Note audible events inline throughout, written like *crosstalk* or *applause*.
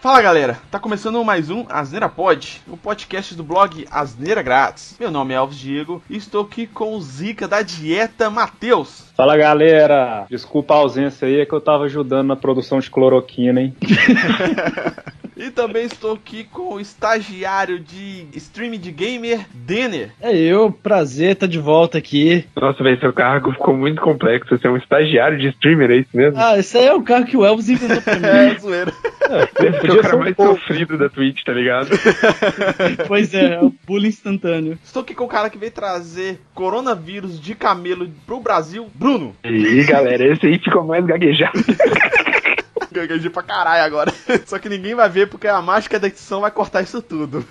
Fala galera, tá começando mais um Asneira Pod, o podcast do blog Asneira Grátis. Meu nome é Alves Diego e estou aqui com o Zica da Dieta Matheus. Fala galera, desculpa a ausência aí, é que eu tava ajudando na produção de cloroquina, hein? *laughs* E também estou aqui com o estagiário de stream de gamer, Denner. É eu, prazer estar tá de volta aqui. Nossa, velho, seu cargo ficou muito complexo. Você é um estagiário de streamer, é isso mesmo? Ah, esse aí é o cargo que o Elvis inventou pra mim. *laughs* é, zoeira. É, *laughs* Deve ser o cara mais pouco. sofrido da Twitch, tá ligado? *laughs* pois é, é o bullying instantâneo. Estou aqui com o cara que veio trazer coronavírus de camelo pro Brasil, Bruno. E aí, galera, esse aí ficou mais gaguejado. *laughs* Gaguejei pra caralho agora. Só que ninguém vai ver porque a mágica da edição vai cortar isso tudo.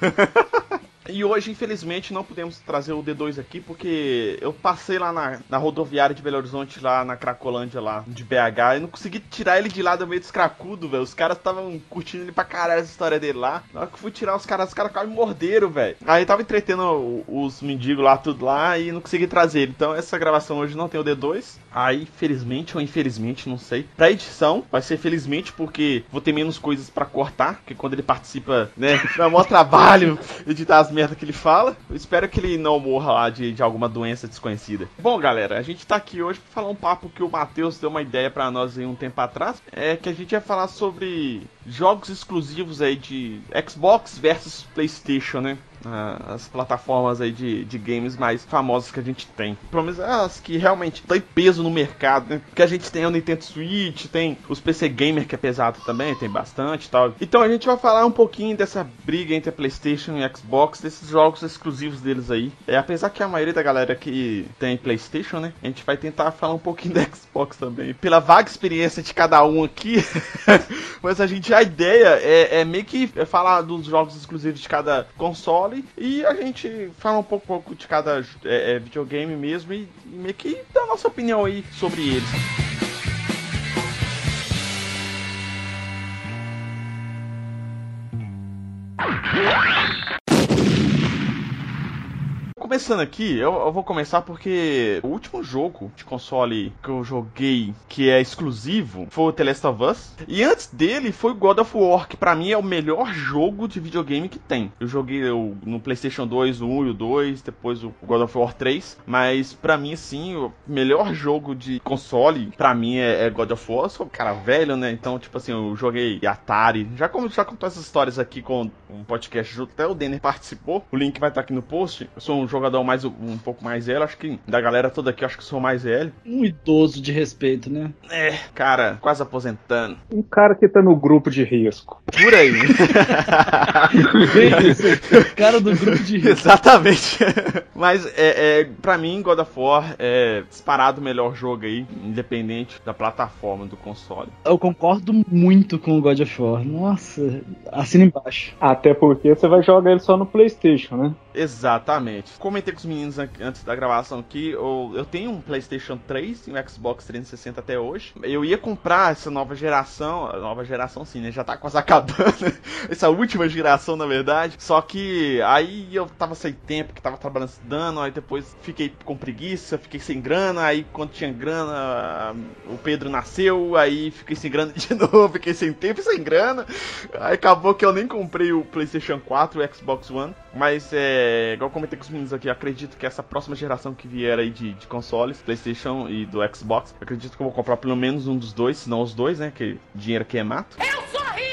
E hoje, infelizmente, não podemos trazer o D2 aqui, porque eu passei lá na, na rodoviária de Belo Horizonte, lá na Cracolândia, lá de BH, e não consegui tirar ele de lá do meio dos cracudos, velho. Os caras estavam curtindo ele pra caralho essa história dele lá. Na hora que fui tirar os caras, os caras quase morderam, velho. Aí tava entretendo os mendigos lá, tudo lá, e não consegui trazer ele. Então essa gravação hoje não tem o D2. Aí, felizmente ou infelizmente, não sei. Pra edição, vai ser felizmente, porque vou ter menos coisas para cortar, porque quando ele participa, né, *laughs* dá maior trabalho editar as merda que ele fala. Eu espero que ele não morra lá de, de alguma doença desconhecida. Bom, galera, a gente tá aqui hoje pra falar um papo que o Matheus deu uma ideia para nós aí um tempo atrás. É que a gente ia falar sobre jogos exclusivos aí de Xbox versus PlayStation, né? As plataformas aí de, de games mais famosas que a gente tem. Pelo menos as que realmente têm peso no mercado, né? Porque a gente tem o Nintendo Switch, tem os PC Gamer que é pesado também, tem bastante e tal. Então a gente vai falar um pouquinho dessa briga entre a PlayStation e Xbox, desses jogos exclusivos deles aí. É, apesar que a maioria da galera que tem PlayStation, né? A gente vai tentar falar um pouquinho da Xbox também. Pela vaga experiência de cada um aqui, *laughs* mas a gente, a ideia é, é meio que falar dos jogos exclusivos de cada console console e a gente fala um pouco, pouco de cada é, é, videogame mesmo e, e meio que dá a nossa opinião aí sobre eles. Começando aqui, eu, eu, vou começar porque o último jogo de console que eu joguei que é exclusivo foi o The Last of Us. E antes dele foi God of War, que pra mim é o melhor jogo de videogame que tem. Eu joguei eu, no PlayStation 2, o 1 e o 2, depois o God of War 3. Mas pra mim, assim, o melhor jogo de console pra mim é, é God of War. Eu sou um cara velho, né? Então, tipo assim, eu joguei Atari. Já, como, já contou essas histórias aqui com um podcast junto, até o Denner participou. O link vai estar aqui no post. Eu sou um jogador mais um pouco mais velho, acho que da galera toda aqui, acho que sou mais velho. Um idoso de respeito, né? É, cara, quase aposentando. Um cara que tá no grupo de risco. Por aí. *laughs* cara do grupo de risco. Exatamente. Mas é, é, pra mim, God of War é disparado o melhor jogo aí, independente da plataforma do console. Eu concordo muito com o God of War. Nossa, assina embaixo. Até porque você vai jogar ele só no PlayStation, né? Exatamente. Comentei com os meninos antes da gravação aqui, eu, eu tenho um PlayStation 3 e um Xbox 360 até hoje. Eu ia comprar essa nova geração, nova geração sim, né? Já tá quase *laughs* acabando. essa última geração, na verdade. Só que aí eu tava sem tempo, que tava trabalhando dando, aí depois fiquei com preguiça, fiquei sem grana, aí quando tinha grana, o Pedro nasceu, aí fiquei sem grana *laughs* de novo, fiquei sem tempo e sem grana. Aí acabou que eu nem comprei o PlayStation 4 e o Xbox One. Mas é. Igual comentei com os meninos aqui, acredito que essa próxima geração que vier aí de, de consoles, PlayStation e do Xbox, acredito que eu vou comprar pelo menos um dos dois, se não os dois, né? Que dinheiro aqui é mato. Eu sou rica!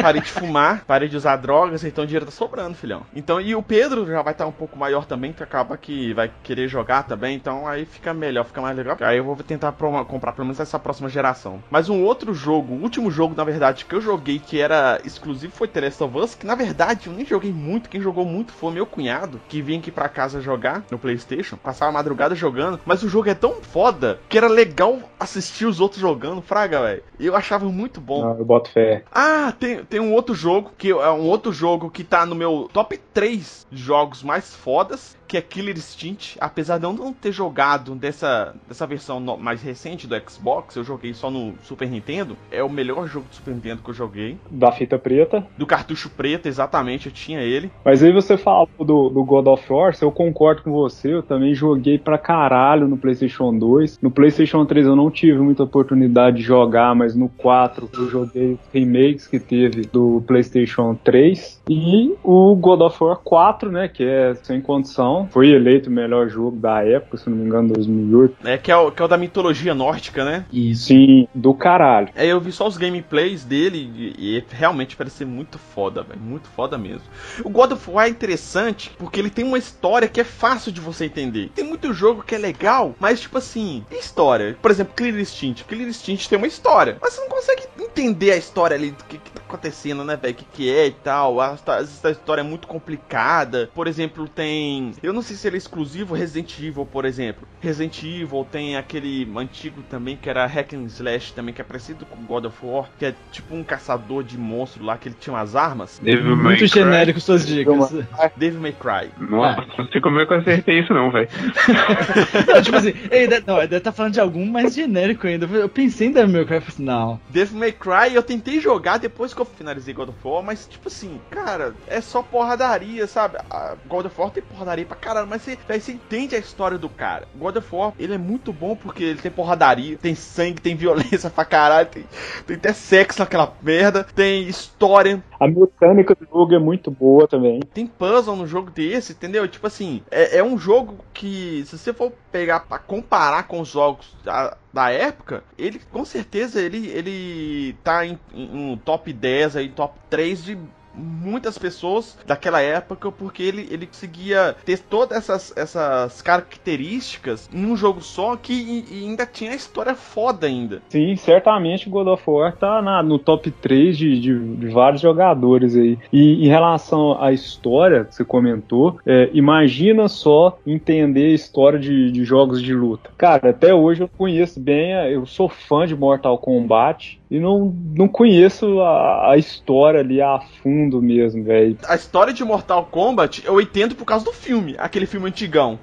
Parei de fumar, parei de usar drogas, então o dinheiro tá sobrando, filhão. Então, e o Pedro já vai estar tá um pouco maior também, que acaba que vai querer jogar também, então aí fica melhor, fica mais legal. Aí eu vou tentar comprar pelo menos essa próxima geração. Mas um outro jogo, o último jogo, na verdade, que eu joguei que era exclusivo foi The Last of Us, que na verdade eu nem joguei muito, quem jogou muito foi meu cunhado, que vinha aqui pra casa jogar no Playstation, passava a madrugada jogando, mas o jogo é tão foda que era legal assistir os outros jogando, fraga, velho. Eu achava muito bom. Não, eu boto fé. Ah, tem, tem um outro jogo que é um outro jogo que tá no meu top 3 jogos mais fodas, que é Killer Instinct. Apesar de eu não ter jogado dessa, dessa versão mais recente do Xbox, eu joguei só no Super Nintendo. É o melhor jogo do Super Nintendo que eu joguei. Da fita preta. Do cartucho preto, exatamente, eu tinha ele. Mas aí você falou do, do God of War, eu concordo com você, eu também joguei pra caralho no PlayStation 2. No PlayStation 3 eu não tive muita oportunidade de jogar, mas no 4 eu joguei os remakes que teve do PlayStation 3. E o God of War 4, né, que é sem condição, foi eleito o melhor jogo da época, se não me engano, 2008. É, que é o, que é o da mitologia nórdica, né? Isso. Sim, do caralho. É, eu vi só os gameplays dele e, e realmente parece ser muito foda, velho. Muito foda mesmo. O God of War é interessante porque ele tem uma história que é fácil de você entender. Tem muito jogo que é legal, mas tipo assim, história? Por exemplo, Killer Instinct. Killer Instinct tem uma história, mas você não consegue entender a história ali do que, que tá acontecendo, né, velho? O que, que é e tal. A, essa história é muito complicada. Por exemplo, tem. Eu não sei se ele é exclusivo Resident Evil, por exemplo. Resident Evil tem aquele antigo também que era Hack and Slash também, que é parecido com God of War, que é tipo um caçador de monstro lá, que ele tinha umas armas. Devil May Muito Cry. genérico suas dicas. Devil May Cry. Nossa, não sei como é que eu acertei isso não, velho. *laughs* Não, tipo assim, ele deve, não, ele deve tá falando de algum mais genérico ainda. Eu pensei em Devil May Cry, eu falei assim, não. Devil May Cry eu tentei jogar depois que eu finalizei God of War, mas tipo assim, cara, é só porradaria, sabe? A God of War tem porradaria pra caralho, mas você, você entende a história do cara. God of War, ele é muito bom porque ele tem porradaria, tem sangue, tem violência pra caralho, tem, tem até sexo naquela merda, tem história, A mecânica do jogo é muito boa também. tem puzzle no jogo desse, entendeu? Tipo assim, é, é um jogo que, se você for pegar pra comparar com os jogos da, da época, ele com certeza ele, ele tá em, em um top 10 aí, top 3 de muitas pessoas daquela época, porque ele, ele conseguia ter todas essas, essas características em um jogo só que e- e ainda tinha a história foda ainda. Sim, certamente o God of War tá na- no top 3 de, de- de vários jogadores aí. E em relação à história você comentou, é, imagina só entender a história de, de jogos de luta. Cara, até hoje eu conheço bem, eu sou fã de Mortal Kombat e não, não conheço a, a história ali a fundo mesmo, velho. A história de Mortal Kombat eu entendo por causa do filme, aquele filme antigão.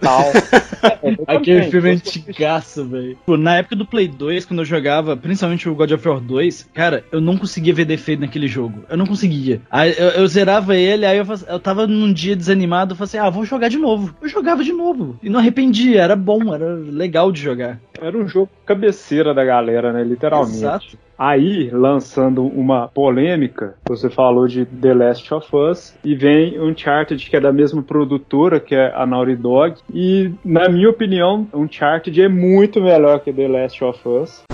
Tal. *laughs* Aquele filme é eu- antigaço, velho. Pô, Na época do Play 2, quando eu jogava, principalmente o God of War 2, cara, eu não conseguia ver defeito naquele jogo. Eu não conseguia. Aí eu, eu zerava ele, aí eu, eu tava num dia desanimado, eu falei assim, ah, vou jogar de novo. Eu jogava de novo. E não arrependia, era bom, era legal de jogar. Era um jogo cabeceira da galera, né? Literalmente. Exato. Aí, lançando uma polêmica, você falou de The Last of Us e vem Uncharted, que é da mesma produtora, que é a Naughty Dog. E, na minha opinião, Uncharted é muito melhor que The Last of Us.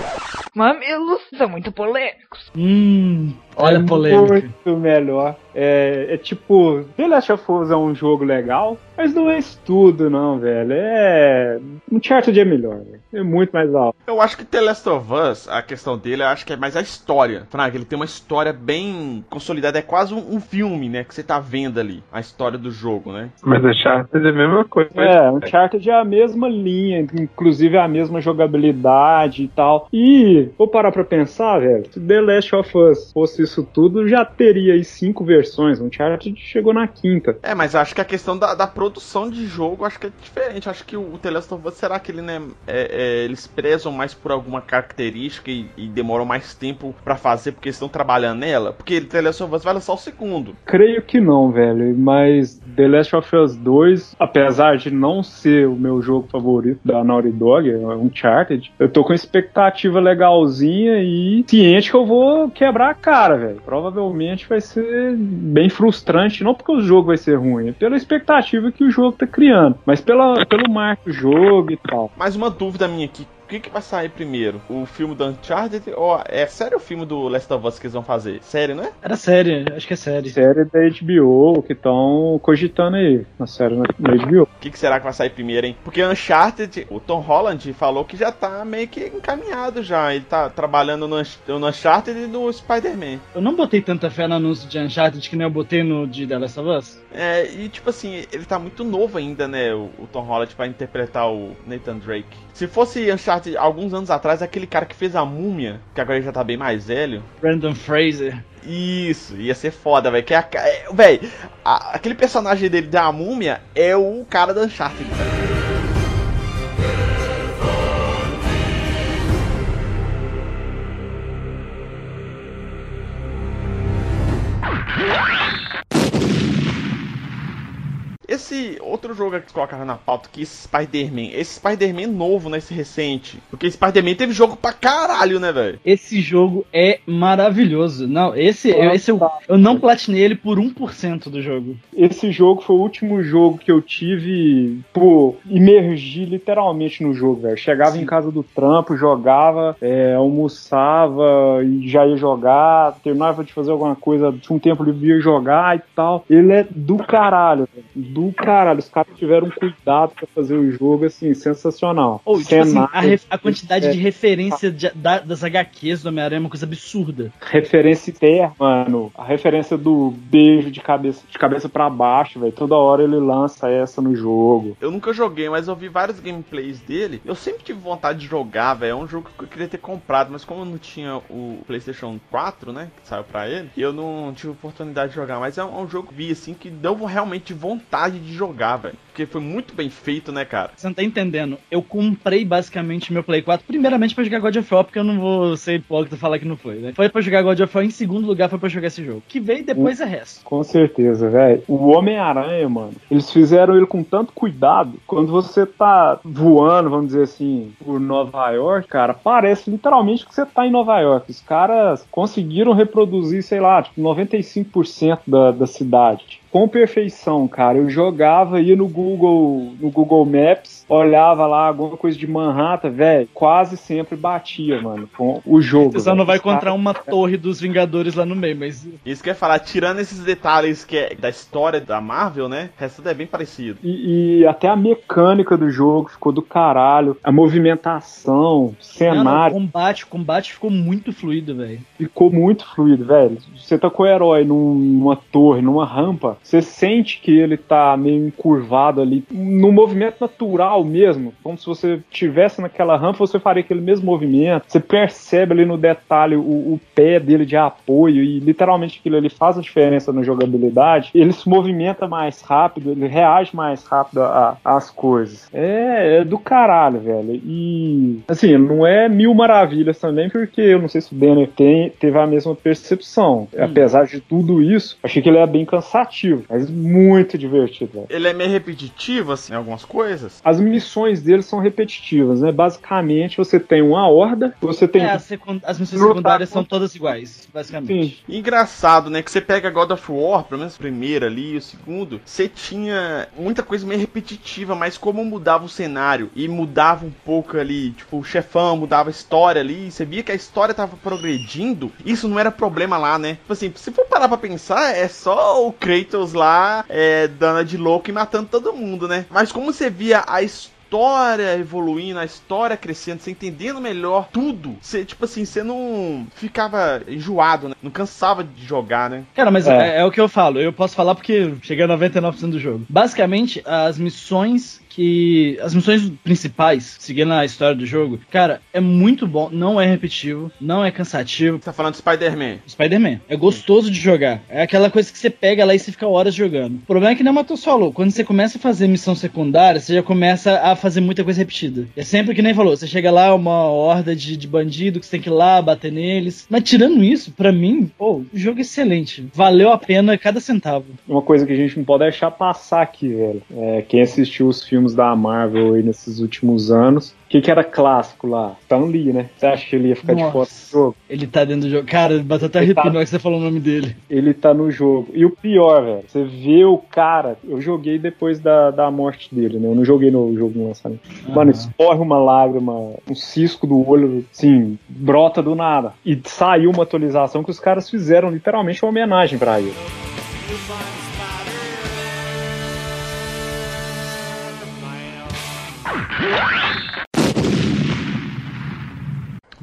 Mamilos são muito polêmicos. Hum, olha é a polêmica. Muito melhor. É, é tipo, The Last of Us é um jogo legal, mas não é isso tudo, não, velho. É. Uncharted é melhor, velho. É muito mais alto. Eu acho que The Last of Us, a questão dele, eu acho que é mais a história. Fraga, ele tem uma história bem consolidada, é quase um, um filme, né? Que você tá vendo ali, a história do jogo, né? Mas a Charter é a mesma coisa. É, Uncharted é a mesma linha, inclusive é a mesma jogabilidade e tal. E vou parar pra pensar, velho. Se The Last of Us fosse isso tudo, já teria aí cinco versões. Uncharted chegou na quinta. É, mas acho que a questão da, da produção de jogo, acho que é diferente. Acho que o, o The Last of Us, será que ele, né, é- é, eles prezam mais por alguma característica e, e demoram mais tempo pra fazer porque estão trabalhando nela? Porque The Last of Us vai lançar o segundo. Creio que não, velho. Mas The Last of Us 2, apesar de não ser o meu jogo favorito da Naughty Dog, é Uncharted, eu tô com expectativa legalzinha e ciente que eu vou quebrar a cara, velho. Provavelmente vai ser bem frustrante, não porque o jogo vai ser ruim, é pela expectativa que o jogo tá criando, mas pela, pelo marco do jogo e tal. Mais uma dúvida minha aqui. O que, que vai sair primeiro? O filme do Uncharted ou é sério o filme do Last of Us que eles vão fazer? Sério, né? Era série, acho que é série. Série da HBO que estão cogitando aí, na série na, na HBO. O que, que será que vai sair primeiro, hein? Porque Uncharted, o Tom Holland falou que já tá meio que encaminhado já. Ele tá trabalhando no, no Uncharted e no Spider-Man. Eu não botei tanta fé no anúncio de Uncharted que nem eu botei no de The Last of Us. É, e tipo assim, ele tá muito novo ainda, né? O, o Tom Holland pra interpretar o Nathan Drake. Se fosse Uncharted Uncharted, alguns anos atrás, aquele cara que fez a múmia, que agora ele já tá bem mais velho. Brandon Fraser. Isso, ia ser foda, velho. Que é é, a- aquele personagem dele da múmia é o cara da Uncharted. velho. Outro jogo que eles colocaram na pauta, que esse Spider-Man, esse Spider-Man novo, né? Esse recente. Porque Spider-Man teve jogo pra caralho, né, velho? Esse jogo é maravilhoso. Não, esse, eu, esse eu, eu não platinei ele por 1% do jogo. Esse jogo foi o último jogo que eu tive, pô, imergir literalmente no jogo, velho. Chegava em casa do trampo, jogava, é, almoçava e já ia jogar, terminava de fazer alguma coisa, tinha um tempo livre ia jogar e tal. Ele é do caralho, velho. Do caralho. Os caras tiveram um cuidado pra fazer o jogo, assim, sensacional. Ou, tipo assim, a, ref- a quantidade é, de referência de- da- das HQs do Homem-Aranha é uma coisa absurda. referência interna, mano. A referência do beijo de cabeça, de cabeça para baixo, velho. Toda hora ele lança essa no jogo. Eu nunca joguei, mas eu vi vários gameplays dele. Eu sempre tive vontade de jogar, velho. É um jogo que eu queria ter comprado, mas como eu não tinha o PlayStation 4, né? Que saiu pra ele, eu não tive oportunidade de jogar. Mas é um, é um jogo que vi assim que deu realmente vontade de jogar, velho. Porque foi muito bem feito, né, cara? Você não tá entendendo. Eu comprei basicamente meu Play 4, primeiramente pra jogar God of War, porque eu não vou ser hipócrita e falar que não foi, né? Foi pra jogar God of War, em segundo lugar foi pra jogar esse jogo. Que veio depois é resto. Com certeza, velho. O Homem-Aranha, mano, eles fizeram ele com tanto cuidado. Quando você tá voando, vamos dizer assim, por Nova York, cara, parece literalmente que você tá em Nova York. Os caras conseguiram reproduzir, sei lá, tipo, 95% da, da cidade. Com perfeição, cara. Eu jogava, ia no Google, no Google Maps, olhava lá alguma coisa de Manhattan, velho, quase sempre batia, mano, com o jogo. Você só não vai encontrar uma torre dos Vingadores lá no meio, mas Isso que eu ia falar, tirando esses detalhes que é da história da Marvel, né? O resto é bem parecido. E, e até a mecânica do jogo ficou do caralho. A movimentação, Não, não, cenário, o combate, o combate ficou muito fluido, velho. ficou muito fluido, velho. Você tá com o herói num- numa torre, numa rampa, você sente que ele tá meio encurvado ali, no movimento natural mesmo. Como se você tivesse naquela rampa, você faria aquele mesmo movimento. Você percebe ali no detalhe o, o pé dele de apoio e literalmente aquilo ali faz a diferença na jogabilidade. Ele se movimenta mais rápido, ele reage mais rápido às coisas. É, é do caralho, velho. E assim, não é mil maravilhas também, porque eu não sei se o Denner tem, teve a mesma percepção. Apesar de tudo isso, achei que ele é bem cansativo, mas muito divertido, velho. Ele é meio repetitivo, assim, em algumas coisas. As missões dele são repetitivas, né? Basicamente, você tem uma horda, você tem É, as, secund- as missões secundárias são todas iguais, basicamente. Sim. Engraçado, né? Que você pega God of War, pelo menos o primeiro ali, o segundo, você tinha muita coisa meio repetitiva, mas como mudava o cenário e mudava um pouco ali, tipo, o chefão mudava a história ali, você via que a história tava progredindo, isso não era problema lá, né? Tipo assim, se for parar pra pensar, é só o Kratos lá é, dando de louco e matando todo mundo, né? Mas como você via a história história evoluindo, a história crescendo, você entendendo melhor tudo, você, tipo assim, você não ficava enjoado, né? Não cansava de jogar, né? Cara, mas É. é. é o que eu falo. Eu posso falar porque cheguei a 99% do jogo. Basicamente, as missões que. As missões principais, seguindo a história do jogo, cara, é muito bom. Não é repetitivo, não é cansativo. Você tá falando de Spider-Man. Spider-Man. É gostoso de jogar. É aquela coisa que você pega lá e você fica horas jogando. O problema é que nem o Matheus falou. Quando você começa a fazer missão secundária, você já começa a fazer muita coisa repetida. É sempre que nem falou. Você chega lá, uma horda de, de bandido que você tem que ir lá, bater neles. Mas tirando isso, pra mim, pô, o jogo é excelente. Valeu a pena cada centavo. Uma coisa que a gente não pode deixar passar aqui, velho. É, quem assistiu os filmes da Marvel aí nesses últimos anos, que, que era clássico lá? Stan Lee, né? Você acha que ele ia ficar de Nossa. fora do jogo? Ele tá dentro do jogo. Cara, bateu até arrepio tá- que você falou o nome dele. Ele tá no jogo. E o pior, velho, você vê o cara. Eu joguei depois da, da morte dele, né? Eu não joguei no jogo no lançamento. Mano, escorre uma lágrima, um cisco do olho, assim, brota do nada. E saiu uma atualização que os caras fizeram literalmente uma homenagem pra ele.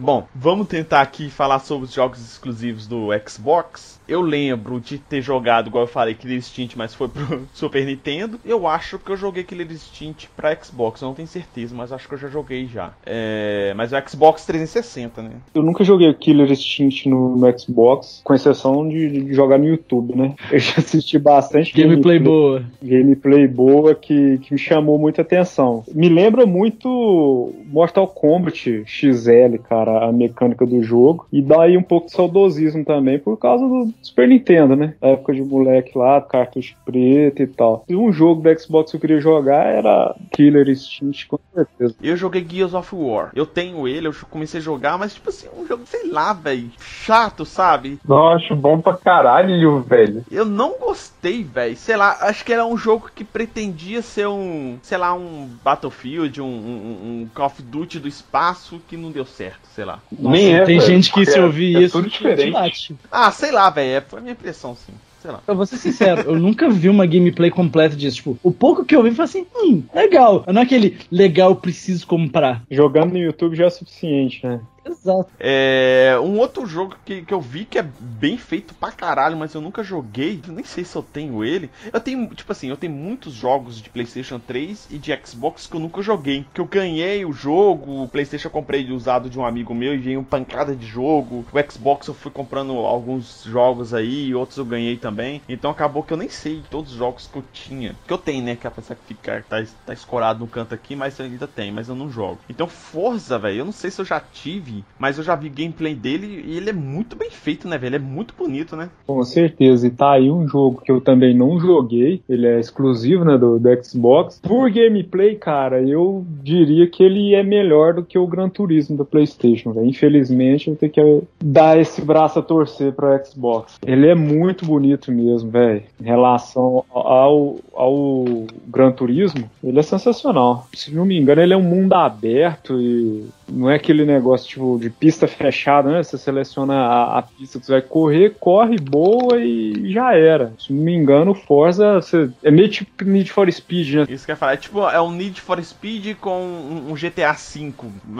Bom, vamos tentar aqui falar sobre os jogos exclusivos do Xbox. Eu lembro de ter jogado, igual eu falei, Killer Instinct, mas foi pro *laughs* Super Nintendo. Eu acho que eu joguei Killer Instinct pra Xbox, eu não tenho certeza, mas acho que eu já joguei já. É... Mas o Xbox 360, né? Eu nunca joguei o Killer Instinct no, no Xbox, com exceção de, de jogar no YouTube, né? *laughs* Eu já assisti bastante Gameplay boa. gameplay boa que, que me chamou muita atenção. Me lembra muito Mortal Kombat XL, cara, a mecânica do jogo. E dá aí um pouco de saudosismo também por causa do Super Nintendo, né? A época de moleque lá, cartucho preto e tal. E um jogo do Xbox que eu queria jogar era Killer Instinct, com certeza. Eu joguei Gears of War. Eu tenho ele, eu comecei a jogar, mas tipo assim, um jogo, sei lá, velho, chato, sabe? Nossa, acho bom pra caralho, velho. Eu não gostei, velho. Sei lá, acho que era um jogo que pretendia ser um, sei lá, um Battlefield, um, um, um Call of Duty do espaço que não deu certo, sei lá. Nem é, Tem velho, gente que se é- ouvir é isso, tudo te- diferente. Ah, sei lá, velho. Foi a minha impressão, sim. Sei lá. Pra vou ser sincero, eu nunca vi uma gameplay completa disso. Tipo, o pouco que eu vi foi assim, hum, legal. Não é aquele legal, preciso comprar. Jogando no YouTube já é suficiente, né? Exato. É, um outro jogo que, que eu vi que é bem feito pra caralho, mas eu nunca joguei, eu nem sei se eu tenho ele. Eu tenho, tipo assim, eu tenho muitos jogos de PlayStation 3 e de Xbox que eu nunca joguei. Que eu ganhei o jogo, o PlayStation eu comprei usado de um amigo meu e veio pancada de jogo. O Xbox eu fui comprando alguns jogos aí, outros eu ganhei também. Então acabou que eu nem sei todos os jogos que eu tinha. Que eu tenho, né? Que a pessoa que fica, tá, tá escorado no canto aqui, mas ainda tem, mas eu não jogo. Então Forza, velho, eu não sei se eu já tive, mas eu já vi gameplay dele e ele é muito bem feito, né, velho? Ele é muito bonito, né? Com certeza. E tá aí um jogo que eu também não joguei. Ele é exclusivo, né, do, do Xbox. Por gameplay, cara, eu diria que ele é melhor do que o Gran Turismo do PlayStation, velho. Infelizmente, eu tenho que dar esse braço a torcer pro Xbox. Ele é muito bonito mesmo, velho. Em relação ao, ao Gran Turismo, ele é sensacional. Se não me engano, ele é um mundo aberto e não é aquele negócio tipo de pista fechada, né? Você seleciona a, a pista que você vai correr, corre, boa e já era. Se não me engano, o Forza você- é meio tipo Need for Speed, né? Isso que eu ia falar. É tipo, é um Need for Speed com um, um GTA V,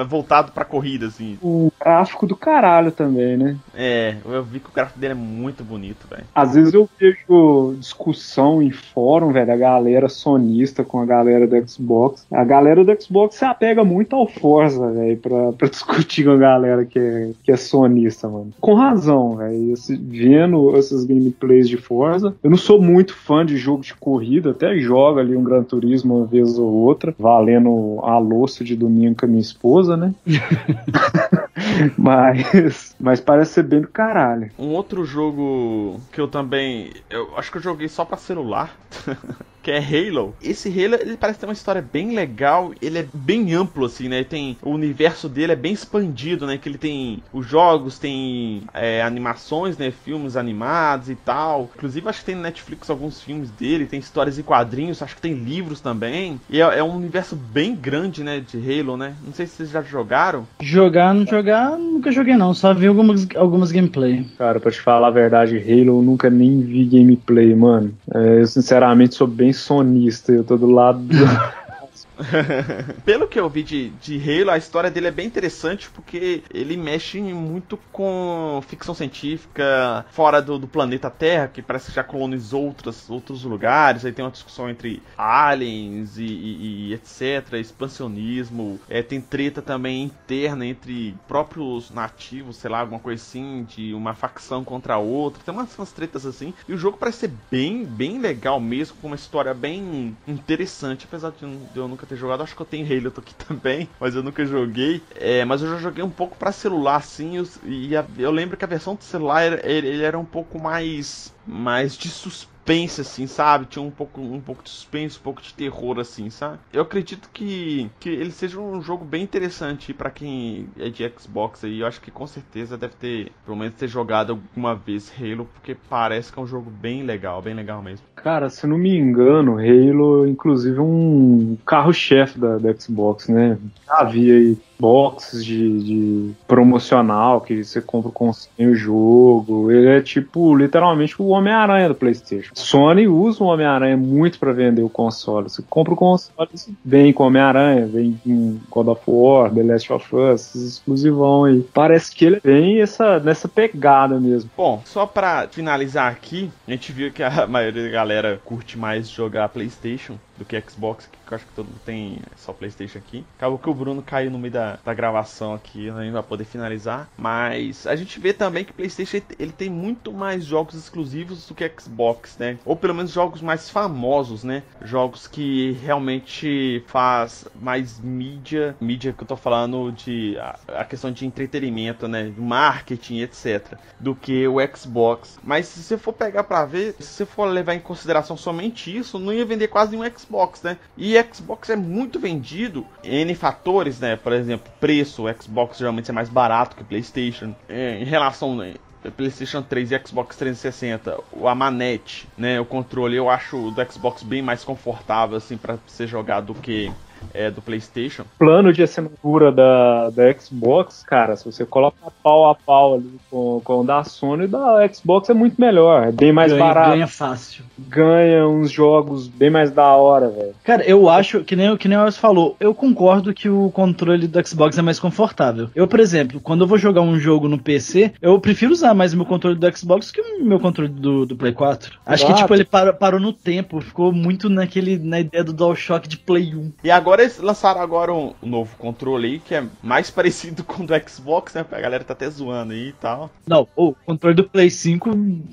voltado pra corrida, assim. O gráfico do caralho também, né? É, eu vi que o gráfico dele é muito bonito, velho. Às vezes eu vejo discussão em fórum, velho, a galera sonista com a galera do Xbox. A galera do Xbox se apega muito ao Forza, velho, pra, pra *laughs* discutir com a galera que é, que é sonista, mano. Com razão, velho. Vendo essas gameplays de Forza, eu não sou muito fã de jogo de corrida, até jogo ali um Gran Turismo uma vez ou outra, valendo a louça de domingo com a minha esposa, né? *laughs* *laughs* mas, mas parece ser bem do caralho. Um outro jogo que eu também. Eu acho que eu joguei só pra celular. *laughs* que é Halo. Esse Halo, ele parece ter uma história bem legal. Ele é bem amplo, assim, né? Tem, o universo dele é bem expandido, né? Que ele tem os jogos, tem é, animações, né? Filmes animados e tal. Inclusive, acho que tem no Netflix alguns filmes dele. Tem histórias e quadrinhos. Acho que tem livros também. E é, é um universo bem grande, né? De Halo, né? Não sei se vocês já jogaram. Jogar, não jogar, nunca joguei não. Só vi algumas, algumas gameplay. Cara, pra te falar a verdade, Halo eu nunca nem vi gameplay, mano. É, eu sinceramente sou bem sonista, eu tô do lado do... *laughs* *laughs* Pelo que eu vi de, de Halo, a história dele é bem interessante porque ele mexe muito com ficção científica fora do, do planeta Terra, que parece que já colonizou outros, outros lugares. Aí tem uma discussão entre aliens e, e- e etc. Expansionismo. É, tem treta também interna entre próprios nativos, sei lá, alguma coisa assim, de uma facção contra a outra. Tem umas, umas tretas assim. E o jogo parece ser bem, bem legal mesmo, com uma história bem interessante, apesar de eu- eu nunca ter jogado. Acho que eu tenho Halo aqui *laughs* também, mas eu nunca joguei. É, mas eu já joguei um pouco pra celular, os- e a- eu lembro que a versão do celular era- ele, ele era um pouco mais, mais de suspense, assim, sabe? Tinha um pouco, um pouco de suspense, um pouco de terror, assim, sabe? Eu acredito que, que ele seja um jogo bem interessante pra quem é de Xbox aí. Eu acho que com certeza deve ter, pelo menos, ter jogado alguma vez Halo, porque parece que é um jogo bem legal, bem legal mesmo. Cara, se não me engano, Halo, inclusive, um carro-chefe da, da Xbox, né? Vi aí boxes de, de promocional que você compra com o jogo. Ele é tipo literalmente o Homem-Aranha do PlayStation. Sony usa o Homem-Aranha muito para vender o console. Você compra o console, vem com Homem-Aranha, vem com God of War, The Last of Us, exclusivão aí. Parece que ele vem essa, nessa pegada mesmo. Bom, só pra finalizar aqui, a gente viu que a *laughs* maioria da galera curte mais jogar PlayStation do que Xbox, que eu acho que todo mundo tem só PlayStation aqui. Acabou que o Bruno caiu no meio da, da gravação aqui, gente vai poder finalizar. Mas a gente vê também que PlayStation ele tem muito mais jogos exclusivos do que Xbox, né? Ou pelo menos jogos mais famosos, né? Jogos que realmente faz mais mídia, mídia que eu tô falando de a, a questão de entretenimento, né? Marketing, etc. Do que o Xbox. Mas se você for pegar para ver, se você for levar em consideração somente isso, não ia vender quase nenhum Xbox, né? E Xbox é muito vendido em fatores, né? Por exemplo, preço. O Xbox geralmente é mais barato que o PlayStation. É, em relação né, PlayStation 3 e Xbox 360, o a manete, né, o controle, eu acho o do Xbox bem mais confortável assim para ser jogado do que é, do PlayStation. Plano de assinatura da, da Xbox, cara, se você coloca pau a pau ali com, com o da Sony, da Xbox é muito melhor, é bem mais ganha, barato. Ganha fácil. Ganha uns jogos bem mais da hora, velho. Cara, eu acho, que nem, que nem o Elcio falou, eu concordo que o controle do Xbox é mais confortável. Eu, por exemplo, quando eu vou jogar um jogo no PC, eu prefiro usar mais o meu controle do Xbox que o meu controle do, do Play 4. Acho Exato. que, tipo, ele parou, parou no tempo, ficou muito naquele, na ideia do DualShock de Play 1. E agora eles lançaram agora um novo controle aí, que é mais *laughs* parecido com o do Xbox, né? A galera tá até zoando aí e tal. Não, o controle do Play 5,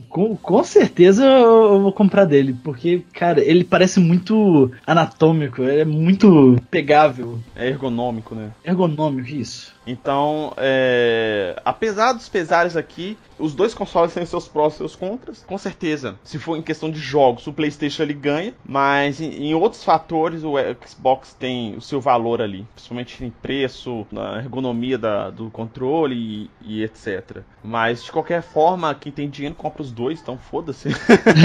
com, com certeza eu vou comprar dele, porque, cara, ele parece muito anatômico, ele é muito pegável, É ergonômico, né? ergonômico, isso. Então, é, apesar dos pesares aqui, os dois consoles *laughs* têm seus prós e seus contras. Com certeza, se for em questão de jogos, o PlayStation ele ganha, mas em, outros fatores o Xbox tem o seu valor ali, principalmente em preço, na ergonomia da, do controle e, e etc. Mas de qualquer forma, quem tem dinheiro compra os dois, então foda-se.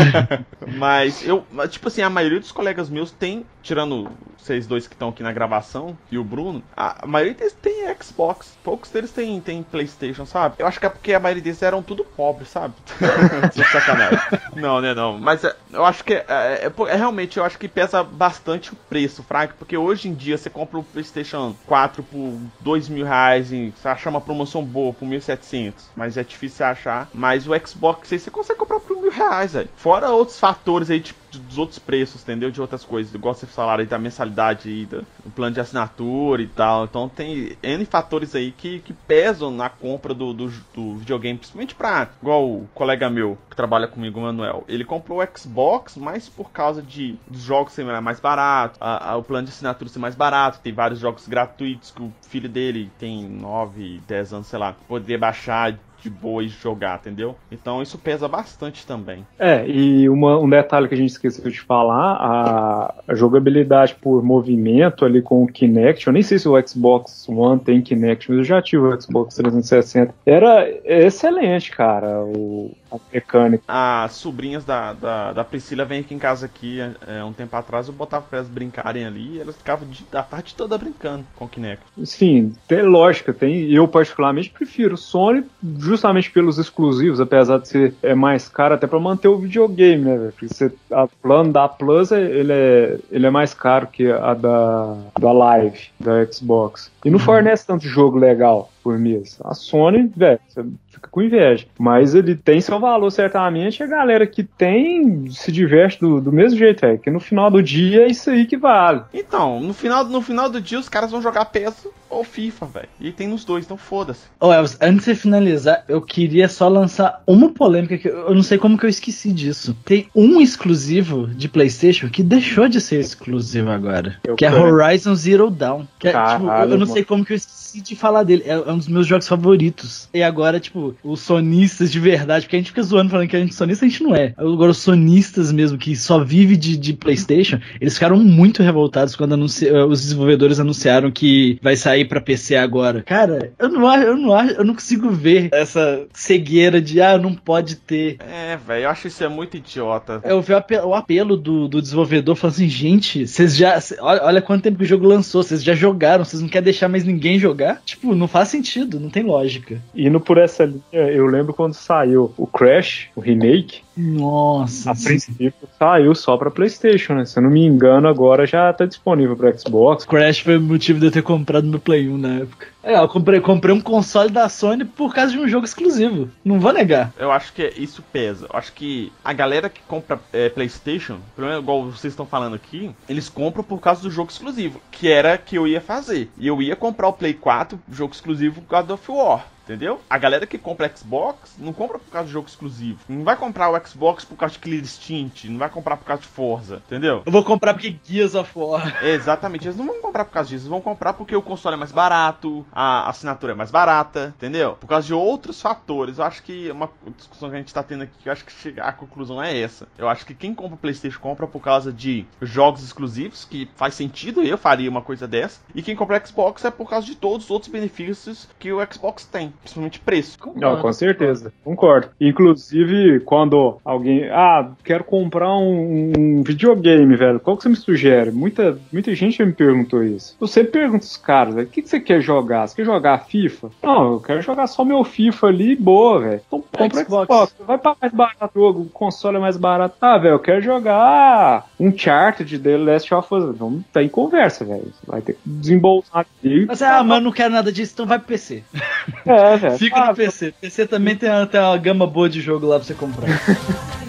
*laughs* mas eu, tipo assim, a maioria dos colegas meus tem, tirando vocês dois que estão aqui na gravação e o Bruno, a, a maioria deles tem Xbox, poucos deles tem, tem PlayStation, sabe? Eu acho que é porque a maioria deles eram tudo pobres, sabe? *laughs* Sacanagem. Não, né, não. Mas é, eu acho que é, é, é- é realmente, eu acho que pesa bastante o preço, Frank, porque hoje em dia você compra o PlayStation 4 por 2 mil reais e você acha uma promoção boa por 1.700, mas é difícil achar. Mas o Xbox aí você consegue comprar por mil reais, velho. Fora outros fatores aí, tipo, dos outros preços, entendeu? De outras coisas, igual você falaram da mensalidade aí, do, plano de assinatura e tal. Então tem N fatores aí que, que pesam na compra do, do, do videogame, principalmente pra, igual o colega meu que trabalha comigo, o Manuel. Ele comprou o Xbox mais por causa de dos jogos serem mais barato, a, a- o plano de assinatura ser mais barato, tem vários jogos gratuitos que o filho dele tem 9, 10 anos, sei lá, poder baixar de boa e jogar, entendeu? Então isso pesa bastante também. É, e uma- um detalhe que a gente esqueceu de falar, a, a jogabilidade por movimento ali com o Kinect, eu nem sei se o Xbox One tem Kinect, mas eu já tive o Xbox 360. Era excelente, cara, o, a mecânica. As sobrinhas da, da, da Priscila vêm aqui em casa aqui é, um tempo atrás, eu botava pra elas brincarem ali e elas ficavam de- a tarde toda brincando com o Kinect. Sim, tem lógica, tem. Eu particularmente prefiro o Sony justamente pelos exclusivos, apesar de ser é mais caro até pra manter o videogame, né, velho? Porque você, a plano da Plus é- ele é, ele é mais caro que a da, da Live, da Xbox. E não fornece tanto jogo legal por mês. A Sony, velho, você fica com inveja. Mas ele tem seu valor, certamente. E a galera que tem se diverte do, do mesmo jeito, velho. Que no final do dia é isso aí que vale. Então, no final, no final do dia os caras vão jogar PES ou FIFA, velho. E tem nos dois, então foda-se. Ô, Elvis, antes de você finalizar, eu queria só lançar uma polêmica que eu não sei como que eu esqueci disso. Tem um exclusivo de PlayStation que deixou de ser exclusivo agora, Eu que é quero. Horizon Zero Dawn. Que é, Caralho, tipo, eu eu não mano. sei como que eu esqueci de falar dele. É, é um dos meus jogos favoritos. E agora, tipo, os sonistas de verdade, porque a gente fica zoando falando que a gente é sonista, a gente não é. Agora, os sonistas mesmo, que só vive de, de PlayStation, eles ficaram muito revoltados quando anunci- eh, os desenvolvedores anunciaram que vai sair pra PC agora. Cara, eu não acho, eu não acho, eu não consigo ver essa cegueira de ah, não pode ter. É, velho, eu acho isso é muito idiota. Eu vi o apelo, do, do desenvolvedor falando assim, gente, vocês já. olha, olha quanto tempo que o jogo lançou, vocês já jogaram, vocês não querem deixar mais ninguém jogar? Tipo, não faz sentido, não tem lógica. Indo por essa linha, eu lembro quando saiu o Crash, o remake, Nossa. a princípio saiu só pra Playstation, né? Se eu não me engano, agora já tá disponível pra Xbox. Crash foi o motivo de eu ter comprado meu Play 1 na época. É, eu comprei, comprei um console da Sony por causa de um jogo exclusivo. Não vou negar. Eu acho que isso pesa. Eu acho que a galera que compra é, PlayStation, pelo menos igual vocês estão falando aqui, eles compram por causa do jogo exclusivo, que era que eu ia fazer. E eu ia comprar o Play 4, jogo exclusivo, do of War. Entendeu? A galera que compra Xbox não compra por causa do jogo exclusivo. Não vai comprar o Xbox por causa de Clear Instinct. Não vai comprar por causa de Forza. Entendeu? Eu vou comprar porque Gears of War. *laughs* Exatamente, eles não vão comprar por causa disso, eles vão comprar porque o console é mais barato, a assinatura é mais barata, entendeu? Por causa de outros fatores. Eu acho que uma discussão que a gente tá tendo aqui, eu acho que chegar à conclusão é essa. Eu acho que quem compra PlayStation compra por causa de jogos exclusivos, que faz sentido, eu faria uma coisa dessa. E quem compra Xbox é por causa de todos os outros benefícios que o Xbox tem, principalmente preço. Não, com certeza, concordo. Inclusive, quando alguém. Ah, quero comprar um, um videogame, velho. Qual que você me sugere? Muita, muita gente me perguntou isso. Eu sempre pergunto os caras, velho, o que, que você quer jogar? Você quer jogar FIFA? Não, eu quero jogar só meu FIFA ali, boa, velho. Então compra Xbox. Xbox. Vai pagar mais barato o jogo, o console é mais barato. Ah, velho, eu quero jogar um chart de The Last of Us. Vamos tá em conversa, velho. Você vai ter que desembolsar aqui. Mas, ah, mas eu não quero nada disso, então vai pro PC. *laughs* É, velho. Fica Ah, no PC. PC também tem, tem uma gama boa de jogo lá pra você comprar. *laughs*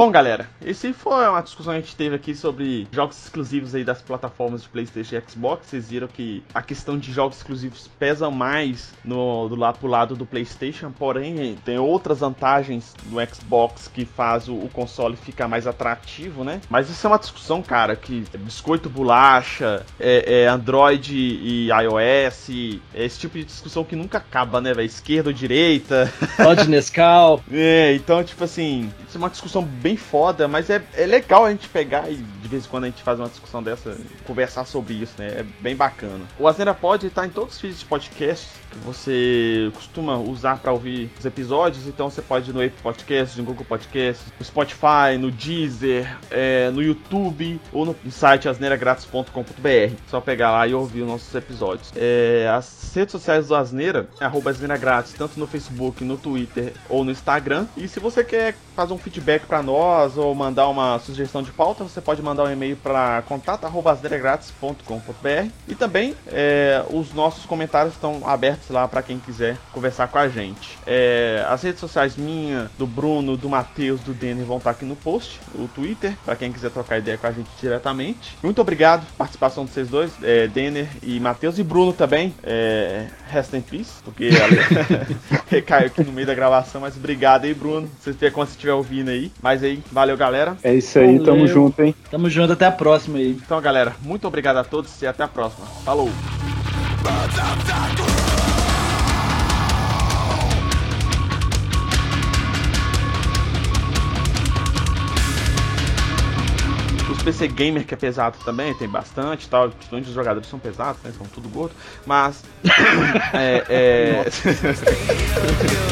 Bom, galera, esse foi uma discussão que a gente teve aqui sobre jogos exclusivos aí das plataformas de PlayStation e Xbox. Vocês viram que a questão de jogos exclusivos pesa mais no, do lado, pro lado do PlayStation, porém tem outras vantagens no Xbox que faz o, o console ficar mais atrativo, né? Mas isso é uma discussão, cara, que é biscoito bolacha, é, é Android e iOS, é esse tipo de discussão que nunca acaba, né, velho? Esquerda ou direita. Todd *laughs* Nescau. É, então, tipo assim, isso é uma discussão bem foda, mas é, é legal a gente pegar e de vez em quando a gente faz uma discussão dessa, conversar sobre isso, né? É bem bacana. O Asneira pode estar em todos os feeds de podcast que você costuma usar para ouvir os episódios, então você pode ir no Apple Podcast, no Google Podcast, no Spotify, no Deezer, é, no YouTube ou no site asneiragratis.com.br. Só pegar lá e ouvir os nossos episódios. É, as redes sociais do Asneira é arroba tanto no Facebook, no Twitter ou no Instagram. E se você quer fazer um feedback para nós ou mandar uma sugestão de pauta, você pode mandar um e-mail para contato@asneiragratis.com.br e também é, os nossos comentários estão abertos lá para quem quiser conversar com a gente. É, as redes sociais minha, do Bruno, do Matheus, do Denner vão estar aqui no post, o Twitter, para quem quiser trocar ideia com a gente diretamente. Muito obrigado participação de vocês dois, é, Denner e Matheus e Bruno também. É, rest in peace, porque *laughs* recaiu aqui no meio da gravação, mas obrigado aí, Bruno. Se você estiver ouvindo aí. Mas aí, valeu, galera. É isso aí, tamo Valeu. junto, hein? Tamo junto, até a próxima aí. Então, galera, muito obrigado a todos e até a próxima. Falou! Os PC Gamer que é pesado também, tem bastante tal. Principalmente os jogadores são pesados, né? São tudo gordo. Mas. *laughs* é. é... *laughs*